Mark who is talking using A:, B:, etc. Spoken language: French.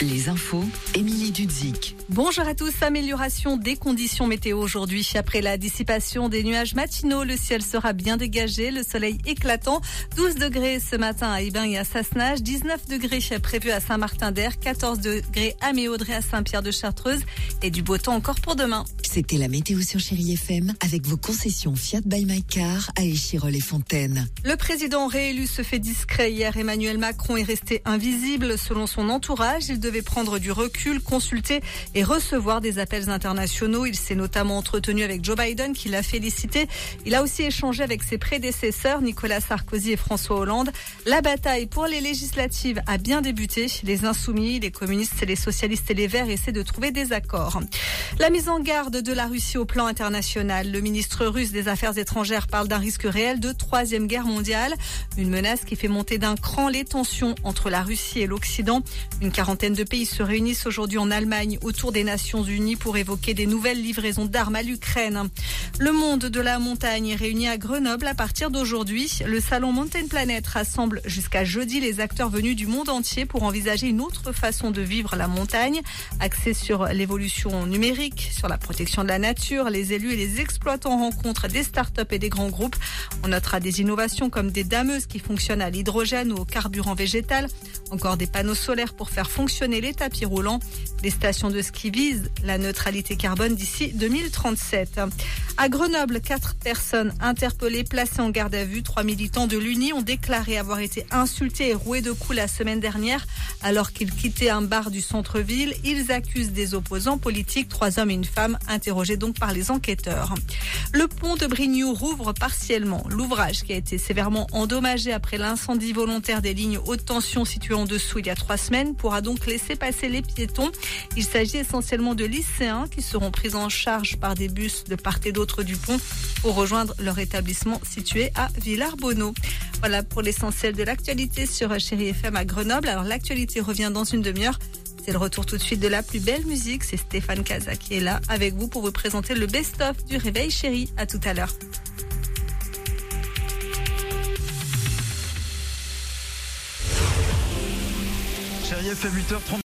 A: Les infos, Émilie Dudzik.
B: Bonjour à tous. Amélioration des conditions météo aujourd'hui. Après la dissipation des nuages matinaux, le ciel sera bien dégagé, le soleil éclatant. 12 degrés ce matin à Ibin et à Sassenage, 19 degrés prévu à Saint-Martin-d'Air, 14 degrés à Méaudrey à Saint-Pierre de Chartreuse et du beau temps encore pour demain.
A: C'était la météo sur Chérie FM avec vos concessions Fiat by My Car à Échirol et Fontaine.
B: Le président réélu se fait discret hier. Emmanuel Macron est resté invisible selon son entourage. Il devait prendre du recul, consulter et recevoir des appels internationaux. Il s'est notamment entretenu avec Joe Biden qui l'a félicité. Il a aussi échangé avec ses prédécesseurs Nicolas Sarkozy et François Hollande. La bataille pour les législatives a bien débuté. Les insoumis, les communistes, les socialistes et les verts essaient de trouver des accords. La mise en garde de la Russie au plan international. Le ministre russe des Affaires étrangères parle d'un risque réel de troisième guerre mondiale. Une menace qui fait monter d'un cran les tensions entre la Russie et l'Occident. Une quarantaine de pays se réunissent aujourd'hui en Allemagne autour des Nations Unies pour évoquer des nouvelles livraisons d'armes à l'Ukraine. Le monde de la montagne est réuni à Grenoble à partir d'aujourd'hui. Le salon Mountain Planet rassemble jusqu'à jeudi les acteurs venus du monde entier pour envisager une autre façon de vivre la montagne, axée sur l'évolution numérique, sur la protection de la nature. Les élus et les exploitants rencontrent des startups et des grands groupes. On notera des innovations comme des dameuses qui fonctionnent à l'hydrogène ou au carburant végétal, encore des panneaux solaires pour faire fonctionner les tapis roulants. Les stations de ski visent la neutralité carbone d'ici 2037. À Grenoble, quatre personnes interpellées, placées en garde à vue. Trois militants de l'Uni ont déclaré avoir été insultés et roués de coups la semaine dernière alors qu'ils quittaient un bar du centre-ville. Ils accusent des opposants politiques, trois hommes et une femme, interrogés donc par les enquêteurs. Le pont de Brignoux rouvre partiellement. L'ouvrage qui a été sévèrement endommagé après l'incendie volontaire des lignes haute tension situées en dessous il y a trois semaines pourra donc laisser passer les piétons. Il s'agit essentiellement de lycéens qui seront pris en charge par des bus de part et d'autre du pont pour rejoindre leur établissement situé à Villars-Bonneau. Voilà pour l'essentiel de l'actualité sur Chéri FM à Grenoble. Alors l'actualité revient dans une demi-heure. C'est le retour tout de suite de la plus belle musique. C'est Stéphane Casa qui est là avec vous pour vous présenter le best-of du Réveil Chéri. À tout à l'heure.
C: Chérie FM 8h30.